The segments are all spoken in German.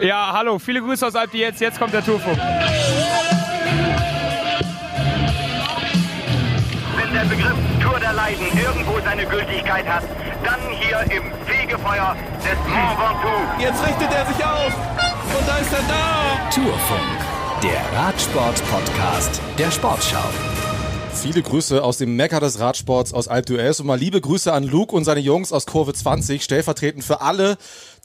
Ja, hallo, viele Grüße aus Alp jetzt. Jetzt kommt der Tourfunk. Wenn der Begriff Tour der Leiden irgendwo seine Gültigkeit hat, dann hier im Fegefeuer des Mont Ventoux. Jetzt richtet er sich auf und da ist er da. Tourfunk, der Radsport-Podcast der Sportschau. Viele Grüße aus dem Mekka des Radsports aus Alp d'Huez und mal liebe Grüße an Luke und seine Jungs aus Kurve 20, stellvertretend für alle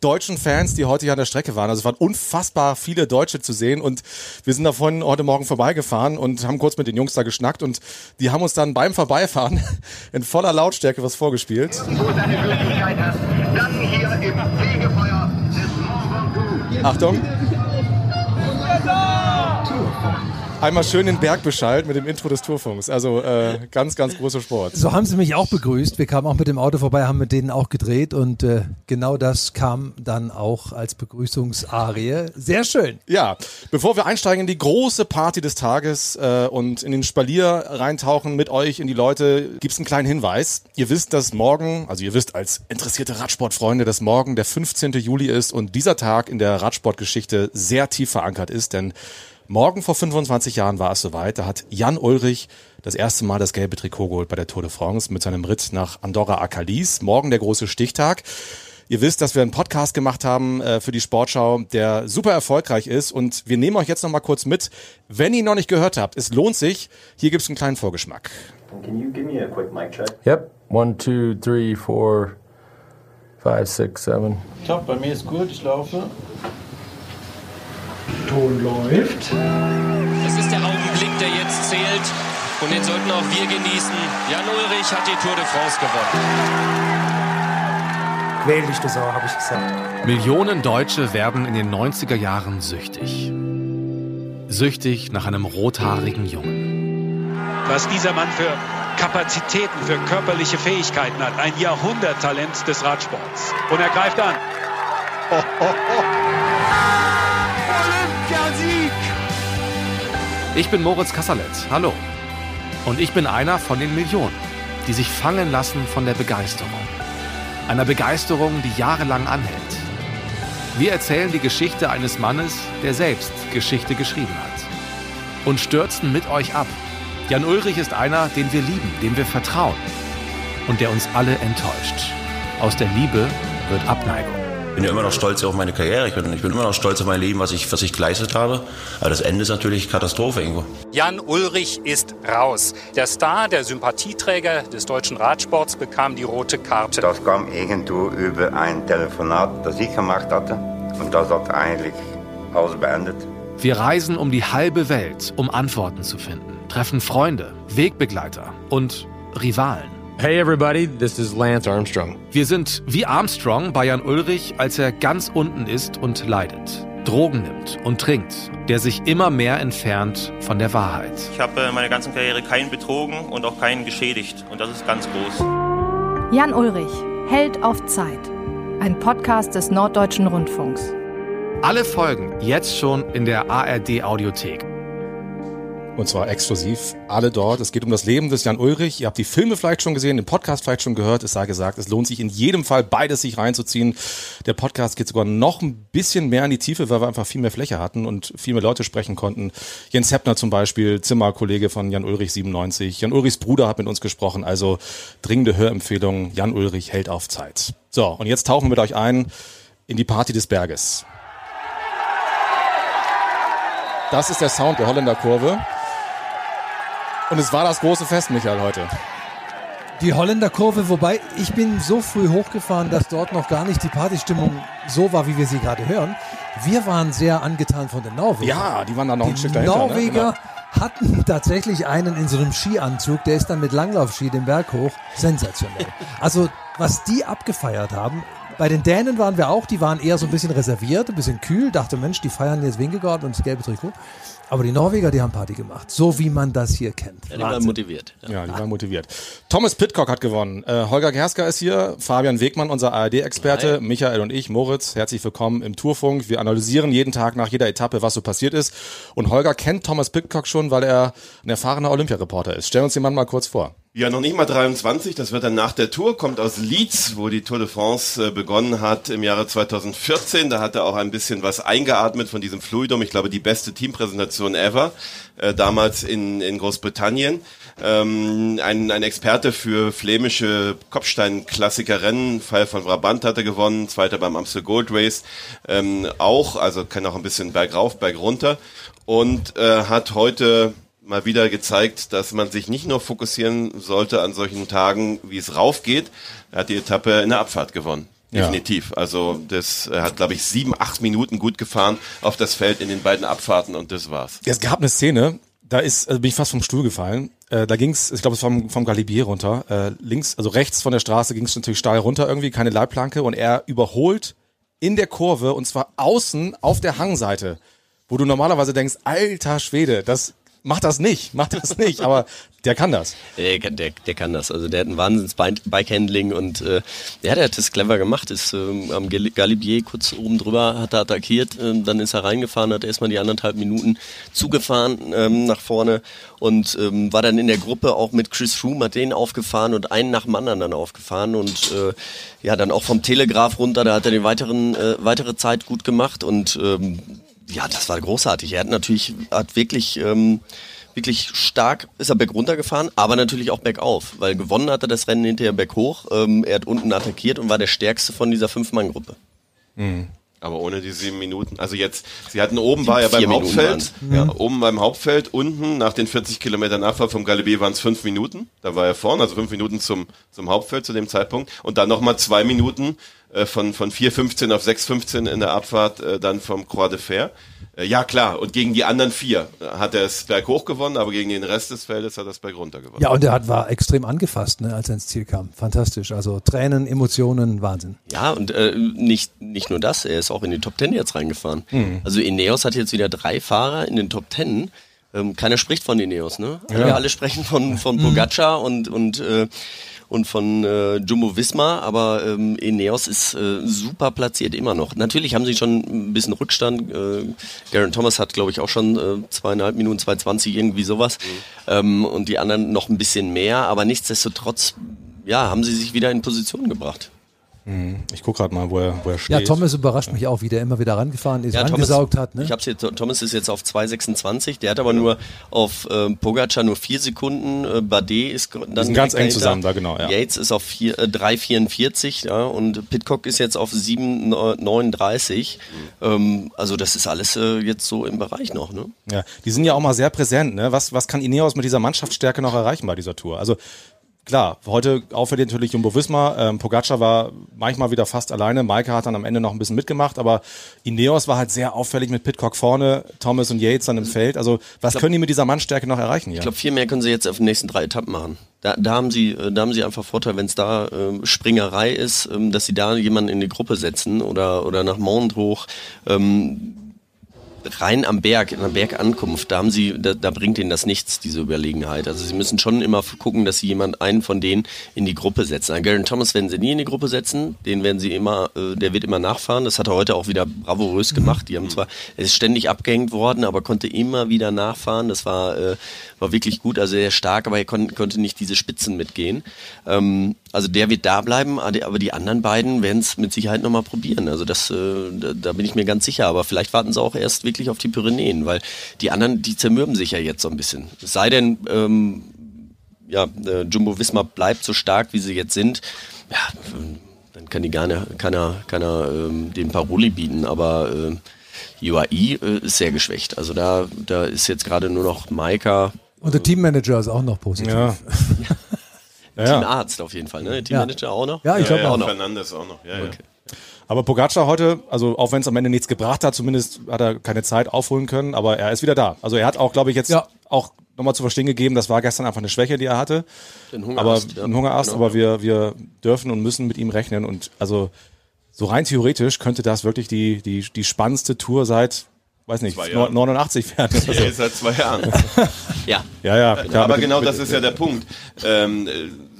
deutschen Fans, die heute hier an der Strecke waren. Also es waren unfassbar viele Deutsche zu sehen und wir sind davon heute Morgen vorbeigefahren und haben kurz mit den Jungs da geschnackt und die haben uns dann beim Vorbeifahren in voller Lautstärke was vorgespielt. Ventoux. Achtung. Einmal schön den Berg beschallt mit dem Intro des Tourfunks. Also äh, ganz, ganz großer Sport. So haben sie mich auch begrüßt. Wir kamen auch mit dem Auto vorbei, haben mit denen auch gedreht und äh, genau das kam dann auch als Begrüßungsarie. Sehr schön. Ja, bevor wir einsteigen in die große Party des Tages äh, und in den Spalier reintauchen mit euch in die Leute, gibt's einen kleinen Hinweis. Ihr wisst, dass morgen, also ihr wisst als interessierte Radsportfreunde, dass morgen der 15. Juli ist und dieser Tag in der Radsportgeschichte sehr tief verankert ist, denn Morgen vor 25 Jahren war es soweit. Da hat Jan Ulrich das erste Mal das gelbe Trikot geholt bei der Tour de France mit seinem Ritt nach Andorra Akalis. Morgen der große Stichtag. Ihr wisst, dass wir einen Podcast gemacht haben äh, für die Sportschau, der super erfolgreich ist. Und wir nehmen euch jetzt noch mal kurz mit. Wenn ihr ihn noch nicht gehört habt, es lohnt sich. Hier gibt's einen kleinen Vorgeschmack. Can you give me a quick mic check? Yep. One, two, three, four, five, six, seven. Top, bei mir ist gut, ich laufe. Ton läuft. Es ist der Augenblick, der jetzt zählt. Und den sollten auch wir genießen. Jan Ulrich hat die Tour de France gewonnen. Quäl dich, du Sau, habe ich gesagt. Millionen Deutsche werden in den 90er Jahren süchtig. Süchtig nach einem rothaarigen Jungen. Was dieser Mann für Kapazitäten, für körperliche Fähigkeiten hat. Ein Jahrhunderttalent des Radsports. Und er greift an. Oh, oh, oh. Olympiasieg! Ich bin Moritz Kassalet. Hallo. Und ich bin einer von den Millionen, die sich fangen lassen von der Begeisterung. Einer Begeisterung, die jahrelang anhält. Wir erzählen die Geschichte eines Mannes, der selbst Geschichte geschrieben hat. Und stürzen mit euch ab. Jan Ulrich ist einer, den wir lieben, dem wir vertrauen. Und der uns alle enttäuscht. Aus der Liebe wird Abneigung. Ich bin ja immer noch stolz auf meine Karriere. Ich bin, ich bin immer noch stolz auf mein Leben, was ich, was ich geleistet habe. Aber das Ende ist natürlich Katastrophe irgendwo. Jan Ulrich ist raus. Der Star, der Sympathieträger des deutschen Radsports, bekam die rote Karte. Das kam irgendwo über ein Telefonat, das ich gemacht hatte. Und das hat eigentlich alles beendet. Wir reisen um die halbe Welt, um Antworten zu finden, treffen Freunde, Wegbegleiter und Rivalen. Hey everybody, this is Lance Armstrong. Wir sind wie Armstrong bei Jan Ulrich, als er ganz unten ist und leidet, Drogen nimmt und trinkt, der sich immer mehr entfernt von der Wahrheit. Ich habe in meiner ganzen Karriere keinen betrogen und auch keinen geschädigt. Und das ist ganz groß. Jan Ulrich, Held auf Zeit. Ein Podcast des Norddeutschen Rundfunks. Alle Folgen jetzt schon in der ARD Audiothek. Und zwar exklusiv alle dort. Es geht um das Leben des Jan Ulrich. Ihr habt die Filme vielleicht schon gesehen, den Podcast vielleicht schon gehört. Es sei gesagt, es lohnt sich in jedem Fall beides sich reinzuziehen. Der Podcast geht sogar noch ein bisschen mehr in die Tiefe, weil wir einfach viel mehr Fläche hatten und viel mehr Leute sprechen konnten. Jens Heppner zum Beispiel, Zimmerkollege von Jan Ulrich 97. Jan Ulrichs Bruder hat mit uns gesprochen. Also dringende Hörempfehlung. Jan Ulrich hält auf Zeit. So, und jetzt tauchen wir mit euch ein in die Party des Berges. Das ist der Sound der Holländer Kurve. Und es war das große Fest, Michael, heute. Die Holländer Kurve, wobei ich bin so früh hochgefahren, dass dort noch gar nicht die Partystimmung so war, wie wir sie gerade hören. Wir waren sehr angetan von den Norwegern. Ja, die waren da noch die ein Stück dahinter. Norweger Ne? hatten tatsächlich einen in so einem Skianzug, der ist dann mit Langlaufski den Berg hoch. Sensationell. Also, was die abgefeiert haben, bei den Dänen waren wir auch, die waren eher so ein bisschen reserviert, ein bisschen kühl, dachte, Mensch, die feiern jetzt Wingegaard und das gelbe Trikot. Aber die Norweger, die haben Party gemacht, so wie man das hier kennt. Ja, die waren motiviert. Ja, die waren motiviert. Thomas Pitcock hat gewonnen. Äh, Holger Gersker ist hier, Fabian Wegmann, unser ARD-Experte, Michael und ich, Moritz, herzlich willkommen im Tourfunk. Wir analysieren jeden Tag nach jeder Etappe, was so passiert ist. Und Holger kennt Thomas Pitcock schon, weil er ein erfahrener Olympiareporter ist. Stell uns den Mann mal kurz vor. Ja, noch nicht mal 23, das wird dann nach der Tour, kommt aus Leeds, wo die Tour de France äh, begonnen hat im Jahre 2014. Da hat er auch ein bisschen was eingeatmet von diesem Fluidum. Ich glaube, die beste Teampräsentation ever, äh, damals in, in Großbritannien. Ähm, ein, ein Experte für flämische Kopfstein-Klassiker-Rennen, Fall von Brabant hat er gewonnen, zweiter beim Amstel Gold Race ähm, auch, also kann auch ein bisschen bergauf, bergunter und äh, hat heute mal wieder gezeigt, dass man sich nicht nur fokussieren sollte an solchen Tagen, wie es raufgeht. Er hat die Etappe in der Abfahrt gewonnen. Ja. Definitiv. Also das er hat, glaube ich, sieben, acht Minuten gut gefahren auf das Feld in den beiden Abfahrten und das war's. Ja, es gab eine Szene, da ist, also bin ich fast vom Stuhl gefallen. Äh, da ging's, ich glaube, es war vom, vom Galibier runter. Äh, links, also rechts von der Straße ging's natürlich steil runter, irgendwie keine Leitplanke und er überholt in der Kurve und zwar außen auf der Hangseite, wo du normalerweise denkst, alter Schwede, das macht das nicht, macht das nicht, aber der kann das. Der, kann- der, der kann das. Also der hat ein wahnsinns Bike-Handling und äh, ja, der hat das clever gemacht. Ist ähm, am Gal- Galibier kurz oben drüber, hat er attackiert, ähm, dann ist er reingefahren, hat erstmal die anderthalb Minuten zugefahren ähm, nach vorne und ähm, war dann in der Gruppe auch mit Chris Froome, hat den aufgefahren und einen nach dem anderen dann aufgefahren und äh, ja, dann auch vom Telegraph runter, da hat er die weiteren, äh, weitere Zeit gut gemacht und ähm, ja, das war großartig. Er hat natürlich, hat wirklich, ähm, wirklich stark ist er bergunter gefahren, aber natürlich auch bergauf, weil gewonnen hat er das Rennen hinterher berghoch. Ähm, er hat unten attackiert und war der stärkste von dieser Fünf-Mann-Gruppe. Aber ohne die sieben Minuten. Also jetzt, sie hatten oben Die war ja beim Minuten Hauptfeld, ja, Mhm. oben beim Hauptfeld, unten nach den 40 Kilometern Abfahrt vom Galibier waren es fünf Minuten. Da war er vorne, also fünf Minuten zum, zum Hauptfeld zu dem Zeitpunkt. Und dann nochmal zwei Minuten äh, von, von 4,15 auf 6,15 in der Abfahrt äh, dann vom Croix de Fer. Äh, ja klar, und gegen die anderen vier äh, hat er es berghoch gewonnen, aber gegen den Rest des Feldes hat er es bergunter gewonnen. Ja, und er hat, war extrem angefasst, ne, als er ins Ziel kam. Fantastisch. Also Tränen, Emotionen, Wahnsinn. Ja, und äh, nicht, nicht nur das, er ist auch in die Top Ten jetzt reingefahren. Mhm. Also Ineos hat jetzt wieder drei Fahrer in den Top Ten. Ähm, keiner spricht von Ineos, ne? Ja. Wir alle sprechen von, von Mhm. Pogacar und, und, äh, und von äh, Jumbo Visma, aber ähm, Ineos ist äh, super platziert immer noch. Natürlich haben sie schon ein bisschen Rückstand. Äh, Garen Thomas hat, glaube ich, auch schon äh, zweieinhalb Minuten, 2,20, irgendwie sowas. Ähm, und die anderen noch ein bisschen mehr, aber nichtsdestotrotz, ja, haben sie sich wieder in Position gebracht. Mhm. Ich guck gerade mal, wo er, wo er steht. Ja, Thomas überrascht mich auch, wie der immer wieder rangefahren ist, Ja, rangesaugt hat. Ne? Ich hab's jetzt, Thomas ist jetzt auf 2,26, der hat aber nur auf ähm, Pogacar nur vier Sekunden, äh, Bardet ist dann sind ganz eng zusammen da, genau, ja. Yates ist auf vier, äh, 3,44 ja, und Pitcock ist jetzt auf 7,39. Ähm, also das ist alles äh, jetzt so im Bereich noch. Ne? Ja, die sind ja auch mal sehr präsent. Ne? Was, was kann Ineos mit dieser Mannschaftsstärke noch erreichen bei dieser Tour? Also klar, heute auffällig natürlich Jumbo Visma. Ähm, Pogacar war manchmal wieder fast alleine. Maike hat dann am Ende noch ein bisschen mitgemacht, aber Ineos war halt sehr auffällig mit Pitcock vorne, Thomas und Yates dann im Feld. Also was können die mit dieser Mannstärke noch erreichen? Ich hier? glaube, viel mehr können sie jetzt auf den nächsten drei Etappen machen. Da, da haben sie, äh, da haben sie einfach Vorteil, wenn es da ähm, Springerei ist, ähm, dass sie da jemanden in die Gruppe setzen oder oder nach Mond hoch. Ähm, rein am Berg, in der Bergankunft, da haben sie, da, da bringt ihnen das nichts, diese Überlegenheit. Also sie müssen schon immer gucken, dass sie jemand einen von denen in die Gruppe setzen. An Garen Thomas werden sie nie in die Gruppe setzen, den werden sie immer, äh, der wird immer nachfahren. Das hat er heute auch wieder bravourös gemacht. Die haben zwar, er ist ständig abgehängt worden, aber konnte immer wieder nachfahren. Das war, äh, war wirklich gut, also sehr stark, aber er kon konnte nicht diese Spitzen mitgehen. Ähm, also der wird da bleiben, aber die- aber die anderen beiden werden es mit Sicherheit nochmal probieren. Also das, äh, da, da bin ich mir ganz sicher. Aber vielleicht warten sie auch erst wirklich auf die Pyrenäen, weil die anderen, die zermürben sich ja jetzt so ein bisschen. Es sei denn, ähm, ja, äh, Jumbo Visma bleibt so stark, wie sie jetzt sind. Ja, dann kann die gerne, keiner, keiner ähm, den Paroli bieten, aber äh, UAE äh, ist sehr geschwächt. Also da, da ist jetzt gerade nur noch Maika, Und der Teammanager ist auch noch positiv. Ja. Teamarzt auf jeden Fall, ne? Teammanager auch noch? Ja, ich glaube ja, auch noch. Fernandes auch noch. Ja, ja. Aber Pogacar heute, also auch wenn es am Ende nichts gebracht hat, zumindest hat er keine Zeit aufholen können, aber er ist wieder da. Also er hat auch, glaube ich, jetzt auch nochmal zu verstehen gegeben, das war gestern einfach eine Schwäche, die er hatte. Den aber Hungerast, ja. ein Hungerast, Genau. aber wir, wir dürfen und müssen mit ihm rechnen. Und also so rein theoretisch könnte das wirklich die, die, die spannendste Tour seit, weiß nicht, Zwei Jahren. 89 werden. Ja, jetzt seit zwei Jahren. ja. Ja, ja. klar, aber mit- genau mit- das ist ja der Punkt. Ähm, äh,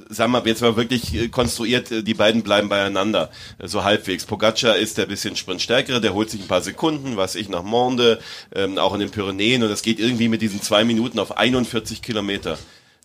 sagen wir, jetzt mal wirklich äh, konstruiert, äh, die beiden bleiben beieinander, äh, so halbwegs. Pogacar ist der bisschen sprintstärkere, der holt sich ein paar Sekunden, was ich nach Monde, ähm, auch in den Pyrenäen und das geht irgendwie mit diesen zwei Minuten auf 41 Kilometer.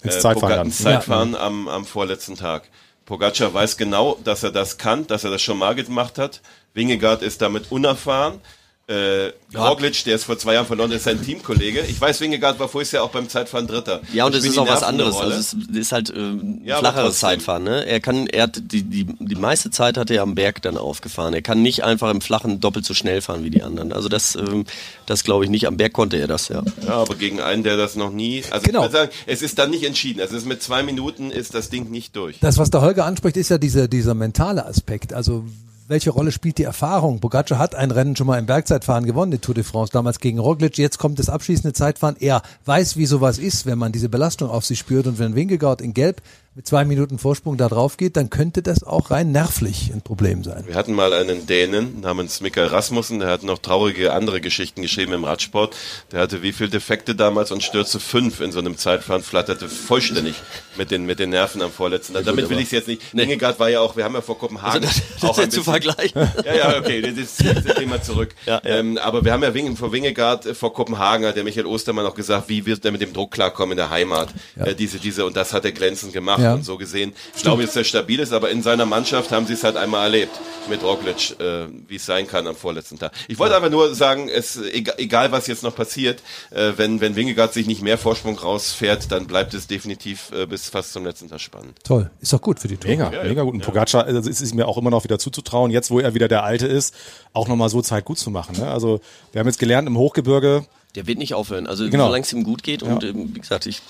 Ins Zeitfahren Poga- dann. ins Zeitfahren am, am vorletzten Tag. Pogacar weiß genau, dass er das kann, dass er das schon mal gemacht hat. Wingegaard ist damit unerfahren. Äh, Roglic, der ist vor zwei Jahren verloren, ist sein Teamkollege. Ich weiß, Wingegaard war vorher ja auch beim Zeitfahren Dritter. Ja, und es ist auch was anderes. Rolle. Also es ist halt äh, ein Ja, flacheres. Zeitfahren. Ne? Er kann, er hat die, die, die meiste Zeit hat er am Berg dann aufgefahren. Er kann nicht einfach im Flachen doppelt so schnell fahren wie die anderen. Also das, ähm, das glaube ich nicht. Am Berg konnte er das, ja. Ja, aber gegen einen, der das noch nie. Also Genau. ich würde sagen, es ist dann nicht entschieden. Also es ist mit zwei Minuten ist das Ding nicht durch. Das, was der Holger anspricht, ist ja dieser, dieser mentale Aspekt. Also welche Rolle spielt die Erfahrung? Pogacar hat ein Rennen schon mal im Bergzeitfahren gewonnen, die Tour de France, damals gegen Roglic. Jetzt kommt das abschließende Zeitfahren. Er weiß, wie sowas ist, wenn man diese Belastung auf sich spürt. Und wenn Wingegaard in Gelb mit zwei Minuten Vorsprung da drauf geht, dann könnte das auch rein nervlich ein Problem sein. Wir hatten mal einen Dänen namens Mikael Rasmussen, der hat noch traurige andere Geschichten geschrieben im Radsport. Der hatte wie viel Defekte damals und stürzte fünf in so einem Zeitfahren, flatterte vollständig mit den, mit den Nerven am vorletzten. gut, Damit will ich es jetzt nicht. Wingegaard war ja auch, wir haben ja vor Kopenhagen Also das- das auch ein jetzt zu bisschen- vergleichen. Ja, ja, okay, das ist das Thema zurück. Ähm, aber wir haben ja Wing, vor Wingegaard äh, vor Kopenhagen hat der Michael Ostermann auch gesagt, wie wird er mit dem Druck klarkommen in der Heimat? Äh, diese, diese, und das hat er glänzend gemacht Ja. und so gesehen. Ich glaube jetzt, dass er stabil ist, aber in seiner Mannschaft haben sie es halt einmal erlebt mit Roglic, äh, wie es sein kann am vorletzten Tag. Ich wollte einfach nur sagen, es, egal, egal was jetzt noch passiert, äh, wenn, wenn Wingegaard sich nicht mehr Vorsprung rausfährt, dann bleibt es definitiv äh, bis fast zum letzten Tag spannend. Toll. Ist doch gut für die Tour. Mega, mega gut. Und Pogacar, also es ist mir auch immer noch wieder zuzutrauen, jetzt wo er wieder der Alte ist, auch nochmal so Zeit gut zu machen. Ne? Also wir haben jetzt gelernt im Hochgebirge, Der wird nicht aufhören. Also Genau. solange es ihm gut geht und ähm, wie gesagt, ich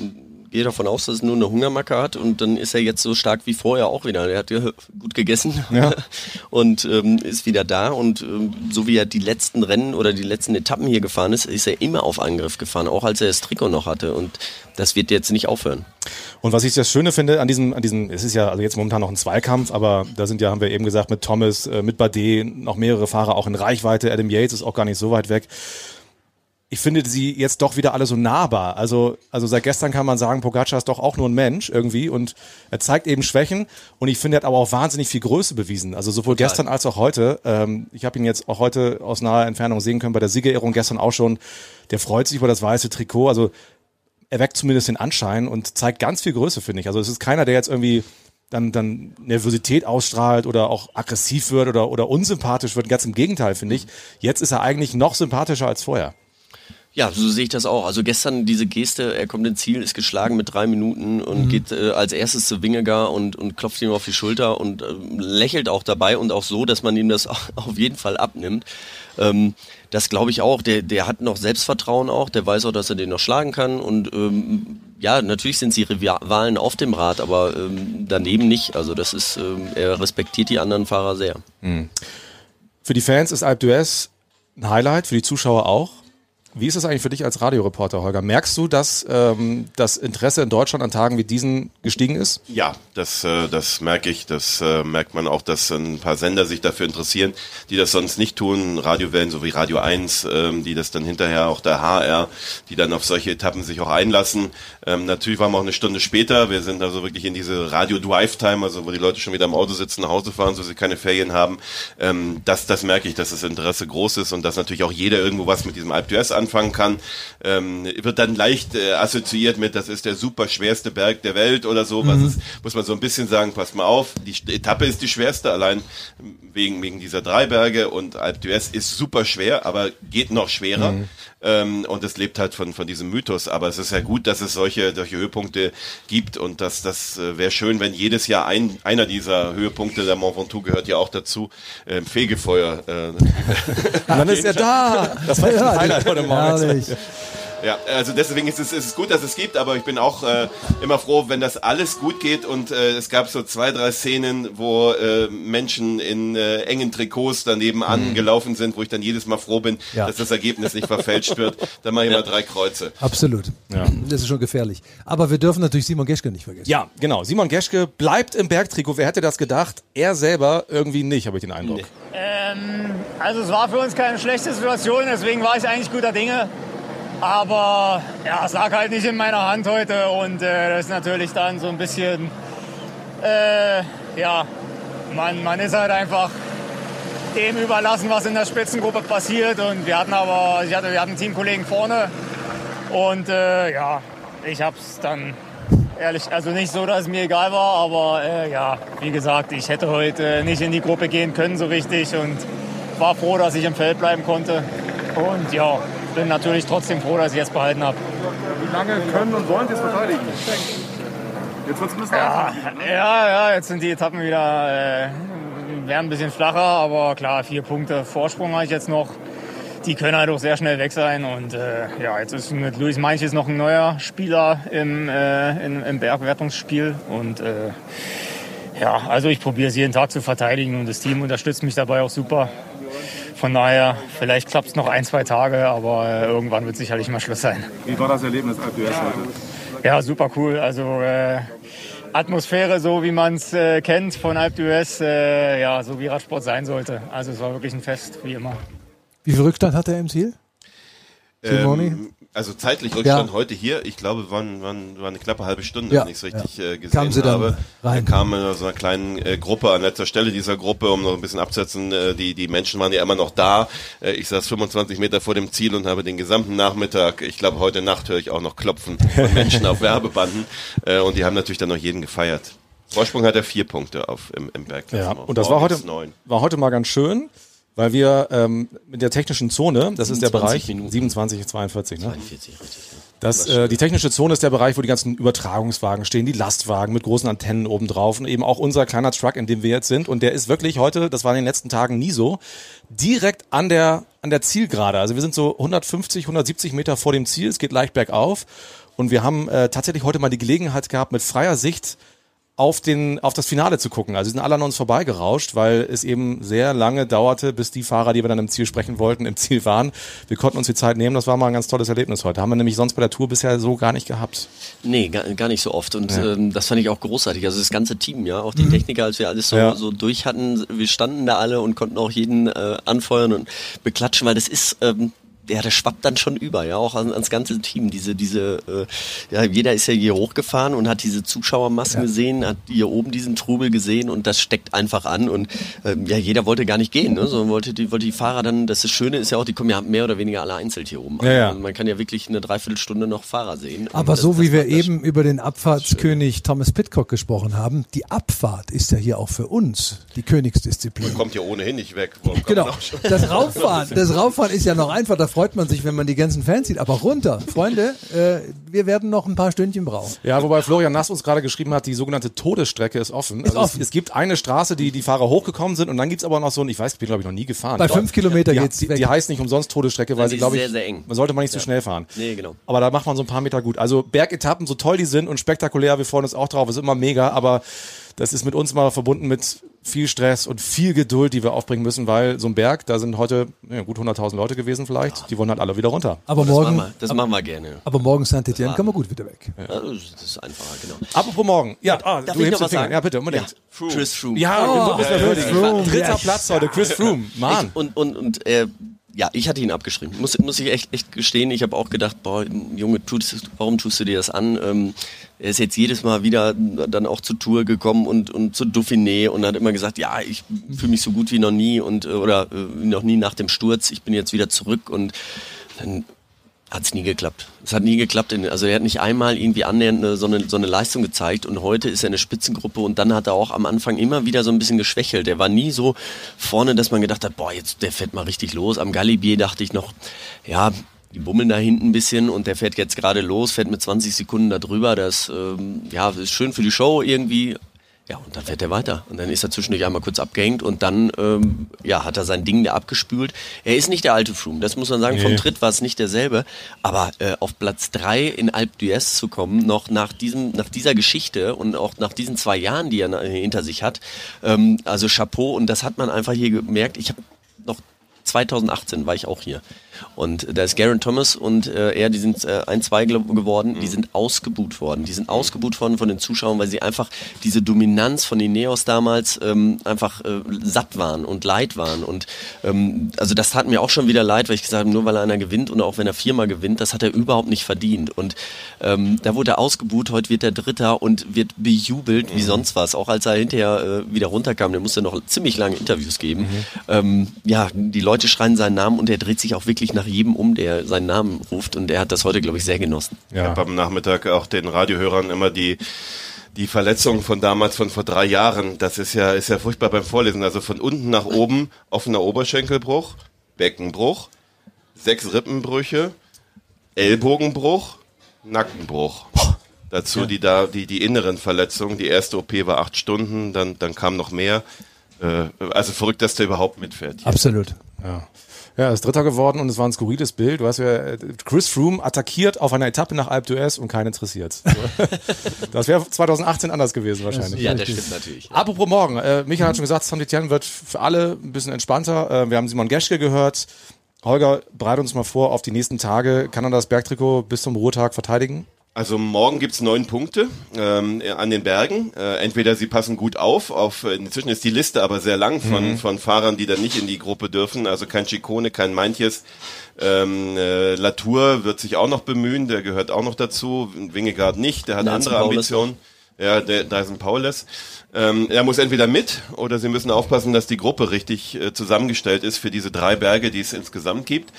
gehe davon aus, dass es nur eine Hungermacke hat und dann ist er jetzt so stark wie vorher auch wieder. Er hat ja gut gegessen Ja. und ähm, ist wieder da und ähm, so wie er die letzten Rennen oder die letzten Etappen hier gefahren ist, ist er immer auf Angriff gefahren, auch als er das Trikot noch hatte und das wird jetzt nicht aufhören. Und was ich das Schöne finde an diesem, an diesem, es ist ja also jetzt momentan noch ein Zweikampf, aber da sind ja, haben wir eben gesagt, mit Thomas, äh, mit Bardet, noch mehrere Fahrer auch in Reichweite. Adam Yates ist auch gar nicht so weit weg. Ich finde sie jetzt doch wieder alle so nahbar. Also, also seit gestern kann man sagen, Pogacar ist doch auch nur ein Mensch irgendwie und er zeigt eben Schwächen und ich finde, er hat aber auch wahnsinnig viel Größe bewiesen. Also sowohl Total. gestern als auch heute. Ähm, ich habe ihn jetzt auch heute aus naher Entfernung sehen können bei der Siegerehrung gestern auch schon. Der freut sich über das weiße Trikot. Also er weckt zumindest den Anschein und zeigt ganz viel Größe, finde ich. Also es ist keiner, der jetzt irgendwie dann, dann Nervosität ausstrahlt oder auch aggressiv wird oder, oder unsympathisch wird. Ganz im Gegenteil, finde ich. Jetzt ist er eigentlich noch sympathischer als vorher. Ja, so sehe ich das auch. Also gestern diese Geste, er kommt ins Ziel, ist geschlagen mit drei Minuten und Mhm. geht äh, als erstes zu Wingegar und, und klopft ihm auf die Schulter und äh, lächelt auch dabei und auch so, dass man ihm das auf jeden Fall abnimmt. Ähm, das glaube ich auch. Der, der hat noch Selbstvertrauen auch, der weiß auch, dass er den noch schlagen kann und ähm, ja, natürlich sind sie Rivalen auf dem Rad, aber ähm, daneben nicht. Also das ist, ähm, er respektiert die anderen Fahrer sehr. Für die Fans ist Alp d'Huez ein Highlight, für die Zuschauer auch. Wie ist das eigentlich für dich als Radioreporter, Holger? Merkst du, dass ähm, das Interesse in Deutschland an Tagen wie diesen gestiegen ist? Ja, das, äh, das merke ich. Das äh, merkt man auch, dass ein paar Sender sich dafür interessieren, die das sonst nicht tun. Radiowellen, so wie Radio 1, ähm, die das dann hinterher auch der HR, die dann auf solche Etappen sich auch einlassen. Ähm, natürlich waren wir auch eine Stunde später. Wir sind also wirklich in diese Radio-Drive-Time, also wo die Leute schon wieder im Auto sitzen, nach Hause fahren, so sie keine Ferien haben. Ähm, das, das merke ich, dass das Interesse groß ist und dass natürlich auch jeder irgendwo was mit diesem Alp d'Huez anfangen kann. Ähm, wird dann leicht äh, assoziiert mit, das ist der super schwerste Berg der Welt oder so. Was Mhm. ist, muss man so ein bisschen sagen, passt mal auf, die Etappe ist die schwerste, allein wegen, wegen dieser drei Berge und Alp d'Huez ist super schwer, aber geht noch schwerer. Mhm. Ähm, und es lebt halt von, von diesem Mythos. Aber es ist ja gut, dass es solche, solche Höhepunkte gibt und das, das äh, wäre schön, wenn jedes Jahr ein, einer dieser Höhepunkte, der Mont Ventoux gehört ja auch dazu, äh, Fegefeuer. Äh, dann ist er da. Das war echt ein Highlight heute Morgen. Herrlich. Ja, also deswegen ist es, ist es gut, dass es gibt, aber ich bin auch äh, immer froh, wenn das alles gut geht und äh, es gab so zwei, drei Szenen, wo äh, Menschen in äh, engen Trikots daneben angelaufen sind, wo ich dann jedes Mal froh bin, Ja. dass das Ergebnis nicht verfälscht wird. Dann mache ich immer drei Kreuze. Absolut. Ja. Das ist schon gefährlich. Aber wir dürfen natürlich Simon Geschke nicht vergessen. Ja, genau. Simon Geschke bleibt im Bergtrikot. Wer hätte das gedacht? Er selber irgendwie nicht, habe ich den Eindruck. Ähm, also es war für uns keine schlechte Situation, deswegen war ich eigentlich guter Dinge. Aber ja, es lag halt nicht in meiner Hand heute und äh, das ist natürlich dann so ein bisschen, äh, ja, man, man ist halt einfach dem überlassen, was in der Spitzengruppe passiert. Und wir hatten aber, ich hatte, wir hatten Teamkollegen vorne und äh, ja, ich habe es dann ehrlich. Also nicht so, dass es mir egal war, aber äh, ja, wie gesagt, ich hätte heute nicht in die Gruppe gehen können so richtig und war froh, dass ich im Feld bleiben konnte. Und ja, bin natürlich trotzdem froh, dass ich jetzt behalten habe. Wie lange können und wollen Sie es verteidigen? Jetzt wird es ein bisschen Ja, ja, ja, jetzt sind die Etappen wieder äh, werden ein bisschen flacher, aber klar, vier Punkte Vorsprung habe ich jetzt noch. Die können halt auch sehr schnell weg sein. Und äh, ja, jetzt ist mit Luis Manches noch ein neuer Spieler im, äh, im, im Bergwertungsspiel. Und äh, ja, also ich probiere es jeden Tag zu verteidigen und das Team unterstützt mich dabei auch super. Von daher, vielleicht klappt es noch ein, zwei Tage, aber äh, irgendwann wird sicherlich mal Schluss sein. Wie war das Erlebnis Alp heute? Ja, super cool. Also äh, Atmosphäre, so wie man es äh, kennt von Alp d'Huez, äh, ja, so wie Radsport sein sollte. Also es war wirklich ein Fest, wie immer. Wie viel Rückstand hat er im Ziel? Ähm, also zeitlich Rückstand Ja. heute hier, ich glaube, waren, waren, war eine knappe halbe Stunde, Ja, wenn ich es richtig ja. äh, gesehen Kamen Sie dann habe. rein? Er kam in so einer kleinen äh, Gruppe an letzter Stelle dieser Gruppe, um noch ein bisschen abzusetzen. Äh, die, die Menschen waren ja immer noch da. Äh, ich saß 25 Meter vor dem Ziel und habe den gesamten Nachmittag, ich glaube, heute Nacht höre ich auch noch Klopfen von Menschen auf Werbebanden. Äh, und die haben natürlich dann noch jeden gefeiert. Vorsprung hat er vier Punkte auf im, im Ja, Bergklassement. und das war heute, neun. war heute mal ganz schön, weil wir ähm, mit der technischen Zone, das ist der 27 Bereich, Minuten. 27, 42, ne? 42, richtig. Ja. Das, äh, die technische Zone ist der Bereich, wo die ganzen Übertragungswagen stehen, die Lastwagen mit großen Antennen oben drauf und eben auch unser kleiner Truck, in dem wir jetzt sind. Und der ist wirklich heute, das war in den letzten Tagen nie so, direkt an der, an der Zielgerade. Also wir sind so 150, 170 Meter vor dem Ziel, es geht leicht bergauf. Und wir haben äh, tatsächlich heute mal die Gelegenheit gehabt, mit freier Sicht auf den auf das Finale zu gucken. Also sie sind alle an uns vorbeigerauscht, weil es eben sehr lange dauerte, bis die Fahrer, die wir dann im Ziel sprechen wollten, im Ziel waren. Wir konnten uns die Zeit nehmen. Das war mal ein ganz tolles Erlebnis heute. Haben wir nämlich sonst bei der Tour bisher so gar nicht gehabt. Nee, gar, gar nicht so oft. Und Ja. ähm, das fand ich auch großartig. Also das ganze Team, ja, auch die Techniker, als wir alles so, Ja. so durch hatten, wir standen da alle und konnten auch jeden äh, anfeuern und beklatschen, weil das ist, ähm, ja, das schwappt dann schon über, ja, auch ans, ans ganze Team. Diese, diese, äh, ja, jeder ist ja hier hochgefahren und hat diese Zuschauermassen gesehen, hat hier oben diesen Trubel gesehen und das steckt einfach an und ähm, ja, jeder wollte gar nicht gehen, ne, sondern wollte die, wollte die Fahrer dann, das, das Schöne ist ja auch, die kommen ja mehr oder weniger alle einzeln hier oben. Ja, ja. Also man kann ja wirklich eine Dreiviertelstunde noch Fahrer sehen. Aber das- so das wie wir eben über den Abfahrtskönig Thomas Pitcock gesprochen haben, die Abfahrt ist ja hier auch für uns die Königsdisziplin. Kommt ja ohnehin nicht weg. Warum Genau. man Das Rauffahren, das Rauffahren ist ja noch einfach, da freut man sich, wenn man die ganzen Fans sieht. Aber runter, Freunde, äh, wir werden noch ein paar Stündchen brauchen. Ja, wobei Florian Nass uns gerade geschrieben hat, die sogenannte Todesstrecke ist offen. Ist also offen. Es, es gibt eine Straße, die die Fahrer hochgekommen sind und dann gibt's aber noch so ein, ich weiß, ich bin glaube ich noch nie gefahren. Bei fünf Kilometer die, geht's die, weg. die heißt nicht umsonst Todesstrecke, weil Nein, sie glaube ich, sehr, sehr eng. man sollte mal nicht zu Ja. schnell fahren. Nee, genau. Aber da macht man so ein paar Meter gut. Also Bergetappen, so toll die sind und spektakulär, wir freuen uns auch drauf, ist immer mega, aber das ist mit uns mal verbunden mit viel Stress und viel Geduld, die wir aufbringen müssen, weil so ein Berg, da sind heute ja, gut 100.000 Leute gewesen vielleicht, die wollen halt alle wieder runter. Aber das morgen, machen wir, das machen wir gerne. aber morgen Saint-Etienne kann man gut wieder weg. Also, das ist einfacher, genau. Apropos morgen. Ja, ah, Darf du ich hebst noch den was Finger. sagen? Ja, bitte, unbedingt. Ja. Chris Froome. Ja, Oh, Chris. Froome, Dritter. Platz heute, Chris Froome. Mann. Ich, und und, und äh, ja, ich hatte ihn abgeschrieben. Muss, muss ich echt, echt gestehen. Ich habe auch gedacht, boah, Junge, tust, warum tust du dir das an? Ähm, er ist jetzt jedes Mal wieder dann auch zur Tour gekommen und, und zu Dauphiné und hat immer gesagt, ja, ich fühle mich so gut wie noch nie und äh, oder äh, noch nie nach dem Sturz. Ich bin jetzt wieder zurück und dann hat es nie geklappt. Es hat nie geklappt. Also er hat nicht einmal irgendwie annähernd eine, so, eine, so eine Leistung gezeigt und heute ist er eine Spitzengruppe und dann hat er auch am Anfang immer wieder so ein bisschen geschwächelt. Er war nie so vorne, dass man gedacht hat, boah, jetzt der fährt mal richtig los. Am Galibier dachte ich noch, ja, die bummeln da hinten ein bisschen und der fährt jetzt gerade los, fährt mit 20 Sekunden da drüber. Das ähm, ja, ist schön für die Show irgendwie. Ja, und dann fährt er weiter. Und dann ist er zwischendurch einmal kurz abgehängt und dann ähm, ja, hat er sein Ding da abgespült. Er ist nicht der alte Froome, das muss man sagen. Vom Nee. Tritt war es nicht derselbe. Aber äh, auf Platz drei in Alpe d'Huez zu kommen, noch nach, diesem, nach dieser Geschichte und auch nach diesen zwei Jahren, die er hinter sich hat, ähm, also Chapeau. Und das hat man einfach hier gemerkt. Ich habe 2018 war ich auch hier. Und da ist Garen Thomas und äh, er, die sind äh, ein, zwei geworden, die sind ausgebuht worden. Die sind ausgebuht worden von den Zuschauern, weil sie einfach diese Dominanz von den Neos damals ähm, einfach äh, satt waren und leid waren. Und ähm, also das tat mir auch schon wieder leid, weil ich gesagt habe, nur weil einer gewinnt und auch wenn er viermal gewinnt, das hat er überhaupt nicht verdient. Und ähm, da wurde er ausgebuht, heute wird er Dritter und wird bejubelt wie sonst was. Auch als er hinterher äh, wieder runterkam, der musste noch ziemlich lange Interviews geben. Ähm, ja, die Leute Leute schreien seinen Namen und er dreht sich auch wirklich nach jedem um, der seinen Namen ruft und er hat das heute, glaube ich, sehr genossen. Ich habe am Nachmittag auch den Radiohörern immer die die Verletzung von damals, von vor drei Jahren, das ist ja, ist ja furchtbar beim Vorlesen. Also von unten nach oben offener Oberschenkelbruch, Beckenbruch, sechs Rippenbrüche, Ellbogenbruch, Nackenbruch. Dazu Ja. die da die die inneren Verletzungen. Die erste OP war acht Stunden, dann dann kam noch mehr. Äh, also verrückt, dass der überhaupt mitfährt. hier. Absolut. Ja. Ja, er ist Dritter geworden und es war ein skurriles Bild. Du hast ja äh, Chris Froome attackiert auf einer Etappe nach Alpe d'Huez und keinen interessiert. das wäre 2018 anders gewesen wahrscheinlich. Ja, das stimmt natürlich. Apropos morgen, äh, Michael hat schon gesagt, Saint-Etienne wird für alle ein bisschen entspannter. Äh, wir haben Simon Geschke gehört. Holger, bereite uns mal vor auf die nächsten Tage. Kann er das Bergtrikot bis zum Ruhetag verteidigen? Also morgen gibt's neun Punkte ähm, an den Bergen. Äh, entweder sie passen gut auf, auf äh, inzwischen ist die Liste aber sehr lang von, Mhm. von Fahrern, die dann nicht in die Gruppe dürfen. Also kein Chicone, kein Meintjes. Ähm, äh, Latour wird sich auch noch bemühen, der gehört auch noch dazu. Wingegaard nicht, der hat Nelson andere Paulus Ambitionen. Ja, der Dyson Paulus. Ähm, er muss entweder mit oder sie müssen aufpassen, dass die Gruppe richtig äh, zusammengestellt ist für diese drei Berge, die es insgesamt gibt.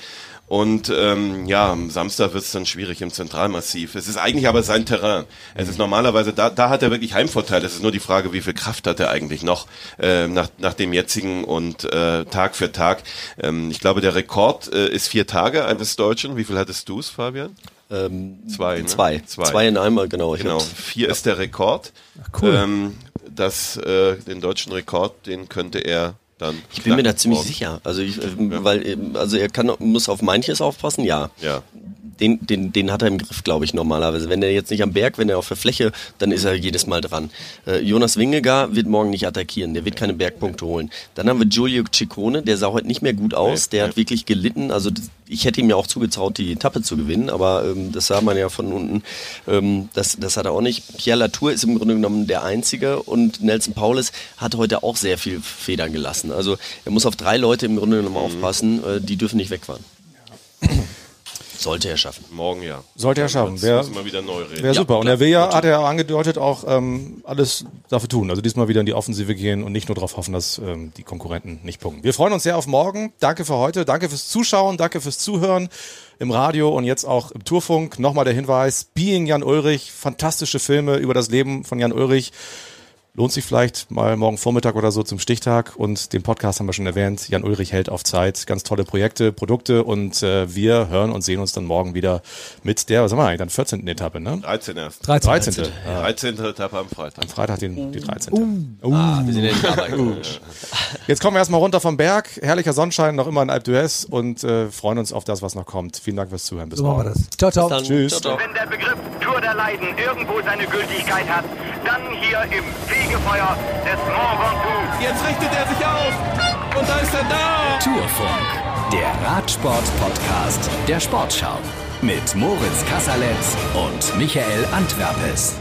Und ähm, ja, am Samstag wird es dann schwierig im Zentralmassiv. Es ist eigentlich aber sein Terrain. Es ist normalerweise, da, da hat er wirklich Heimvorteil. Es ist nur die Frage, wie viel Kraft hat er eigentlich noch äh, nach, nach dem jetzigen und äh, Tag für Tag. Ähm, ich glaube, der Rekord äh, ist vier Tage eines Deutschen. Wie viel hattest du es, Fabian? Ähm, Zwei, ne? Zwei. Zwei in einmal, genau. Ich Genau, vier ist der Rekord. cool. Ähm, das, äh, den deutschen Rekord, den könnte er dann. Ich bin mir da ziemlich morgen. sicher. Also ich, ähm, weil ähm, also er kann muss auf manches aufpassen, ja. Ja. Den, den, den hat er im Griff, glaube ich, normalerweise. Wenn er jetzt nicht am Berg, wenn er auf der Fläche, dann ist er jedes Mal dran. Äh, Jonas Wingegar wird morgen nicht attackieren, der wird keine Bergpunkte holen. Dann haben wir Giulio Ciccone, der sah heute nicht mehr gut aus, der hat wirklich gelitten. Also ich hätte ihm ja auch zugetraut, die Etappe zu gewinnen, aber ähm, das sah man ja von unten. Ähm, das, das hat er auch nicht. Pierre Latour ist im Grunde genommen der Einzige und Nelson Paulus hat heute auch sehr viel Federn gelassen. Also er muss auf drei Leute im Grunde genommen aufpassen, äh, die dürfen nicht wegfahren. Sollte er schaffen. Morgen ja. Sollte er schaffen. Wäre müssen wir wieder neu reden. wär super. Und er will ja, hat er ja angedeutet, auch ähm, alles dafür tun. Also diesmal wieder in die Offensive gehen und nicht nur darauf hoffen, dass ähm, die Konkurrenten nicht punkten. Wir freuen uns sehr auf morgen. Danke für heute. Danke fürs Zuschauen. Danke fürs Zuhören im Radio und jetzt auch im Tourfunk. Nochmal der Hinweis. Being Jan Ulrich. Fantastische Filme über das Leben von Jan Ulrich. Lohnt sich vielleicht mal morgen Vormittag oder so zum Stichtag und den Podcast haben wir schon erwähnt. Jan Ulrich hält auf Zeit. Ganz tolle Projekte, Produkte und äh, wir hören und sehen uns dann morgen wieder mit der, was haben wir eigentlich, dann 14. Etappe, ne? 13 erst. 13. 13. 13. Ja. 13. Etappe am Freitag. Am Freitag den, die 13. Uh. Ah, wir sind ja nicht dabei. Gut. Jetzt kommen wir erstmal runter vom Berg. Herrlicher Sonnenschein, noch immer in Alpe d'Huez und äh, freuen uns auf das, was noch kommt. Vielen Dank fürs Zuhören. Bis So morgen. Ciao, ciao. Tschüss. Ciao, ciao. Wenn der Begriff Tour der Leiden irgendwo seine Gültigkeit hat, dann hier im Fegefeuer des Mont Ventoux. Jetzt richtet er sich auf. Und da ist er da. Tourfunk, der Radsport-Podcast der Sportschau. Mit Moritz Kasserletz und Michael Antwerpes.